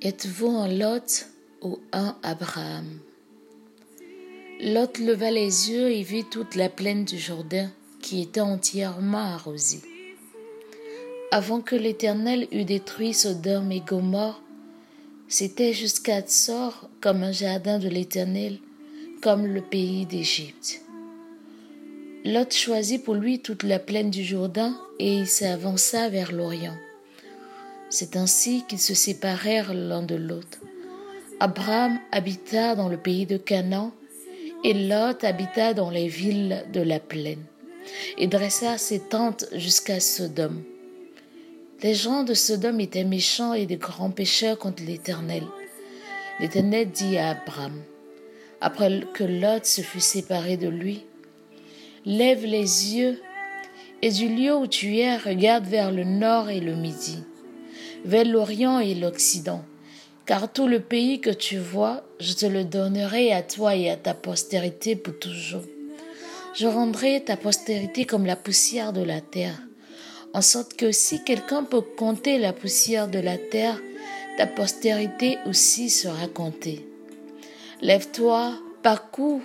Êtes-vous un Lot ou un Abraham? Lot leva les yeux et vit toute la plaine du Jourdain qui était entièrement arrosée. Avant que l'Éternel eût détruit Sodome et Gomorre, c'était jusqu'à Tsor comme un jardin de l'Éternel, comme le pays d'Égypte. Lot choisit pour lui toute la plaine du Jourdain et il s'avança vers l'Orient. C'est ainsi qu'ils se séparèrent l'un de l'autre. Abraham habita dans le pays de Canaan, et Lot habita dans les villes de la plaine, et dressa ses tentes jusqu'à Sodome. Les gens de Sodome étaient méchants et de grands pécheurs contre l'Éternel. L'Éternel dit à Abraham, après que Lot se fut séparé de lui, Lève les yeux et du lieu où tu es, regarde vers le nord et le midi vers l'Orient et l'Occident. Car tout le pays que tu vois, je te le donnerai à toi et à ta postérité pour toujours. Je rendrai ta postérité comme la poussière de la terre, en sorte que si quelqu'un peut compter la poussière de la terre, ta postérité aussi sera comptée. Lève-toi, parcours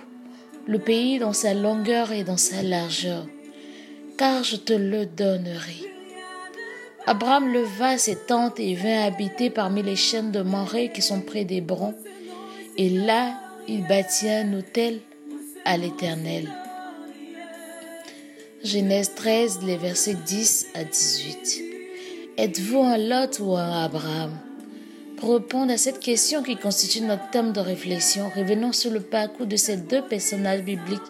le pays dans sa longueur et dans sa largeur, car je te le donnerai. Abraham leva ses tentes et vint habiter parmi les chaînes de Morée qui sont près d'Hébron. Et là, il bâtit un hôtel à l'Éternel. Genèse 13, les versets 10 à 18. Êtes-vous un Lot ou un Abraham? Pour répondre à cette question qui constitue notre thème de réflexion, revenons sur le parcours de ces deux personnages bibliques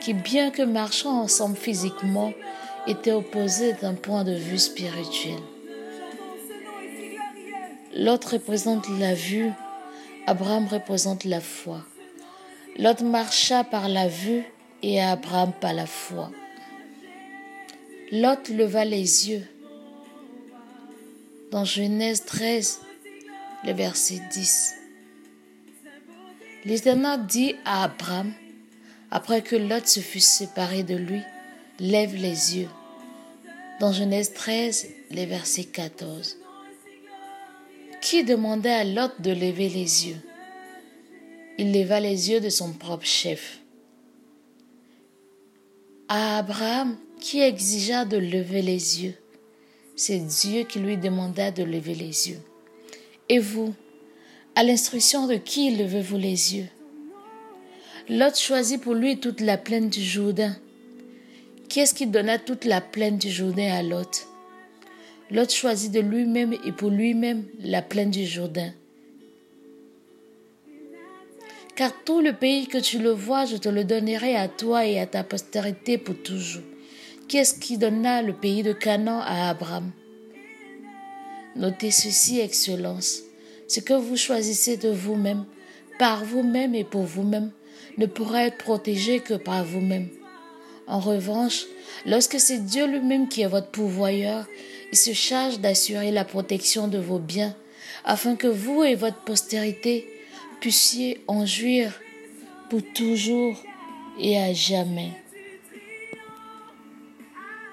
qui, bien que marchant ensemble physiquement, étaient opposés d'un point de vue spirituel. L'autre représente la vue, Abraham représente la foi. L'autre marcha par la vue et Abraham par la foi. L'autre leva les yeux. Dans Genèse 13, le verset 10. L'Éternel dit à Abraham, après que Lot se fut séparé de lui, lève les yeux. Dans Genèse 13, les versets 14. Qui demandait à Lot de lever les yeux? Il leva les yeux de son propre chef. À Abraham, qui exigea de lever les yeux? C'est Dieu qui lui demanda de lever les yeux. Et vous, à l'instruction de qui levez-vous les yeux? Lot choisit pour lui toute la plaine du Jourdain qui est-ce qui donna toute la plaine du Jourdain à Lot? Lot choisit de lui-même et pour lui-même la plaine du Jourdain. Car tout le pays que tu le vois, je te le donnerai à toi et à ta postérité pour toujours. Qui est-ce qui donna le pays de Canaan à Abraham? Notez ceci, Excellence. Ce que vous choisissez de vous-même, par vous-même et pour vous-même, ne pourra être protégé que par vous-même. En revanche, lorsque c'est Dieu lui-même qui est votre pourvoyeur, il se charge d'assurer la protection de vos biens, afin que vous et votre postérité puissiez en jouir pour toujours et à jamais.